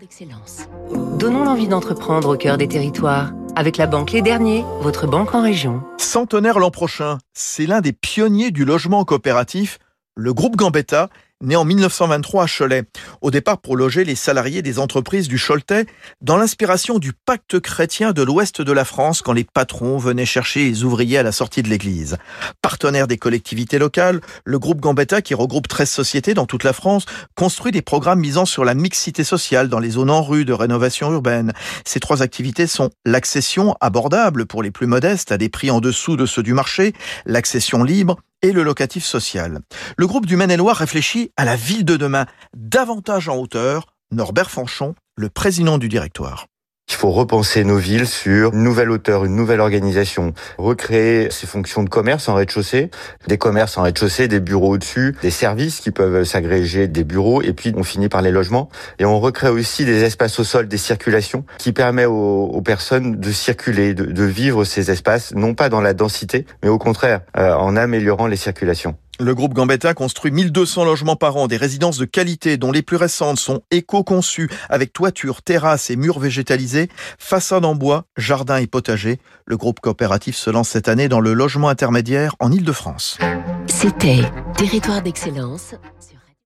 d'excellence. Donnons l'envie d'entreprendre au cœur des territoires. Avec la banque Les Derniers, votre banque en région. Centenaire l'an prochain, c'est l'un des pionniers du logement coopératif. Le groupe Gambetta né en 1923 à Cholet, au départ pour loger les salariés des entreprises du Choletais, dans l'inspiration du pacte chrétien de l'ouest de la France quand les patrons venaient chercher les ouvriers à la sortie de l'église. Partenaire des collectivités locales, le groupe Gambetta, qui regroupe 13 sociétés dans toute la France, construit des programmes misant sur la mixité sociale dans les zones en rue de rénovation urbaine. Ces trois activités sont l'accession abordable pour les plus modestes à des prix en dessous de ceux du marché, l'accession libre le locatif social. Le groupe du Maine-et-Loire réfléchit à la ville de demain, davantage en hauteur. Norbert Fanchon, le président du directoire. Il faut repenser nos villes sur une nouvelle hauteur, une nouvelle organisation, recréer ces fonctions de commerce en rez-de-chaussée, des commerces en rez-de-chaussée, des bureaux au-dessus, des services qui peuvent s'agréger des bureaux, et puis on finit par les logements. Et on recrée aussi des espaces au sol, des circulations, qui permettent aux, personnes de circuler, de, vivre ces espaces, non pas dans la densité, mais au contraire, euh, en améliorant les circulations. Le groupe Gambetta construit 1200 logements par an, des résidences de qualité dont les plus récentes sont éco-conçues avec toiture, terrasse et murs végétalisés, façade en bois, jardin et potager. Le groupe coopératif se lance cette année dans le logement intermédiaire en Ile-de-France. C'était Territoire d'excellence.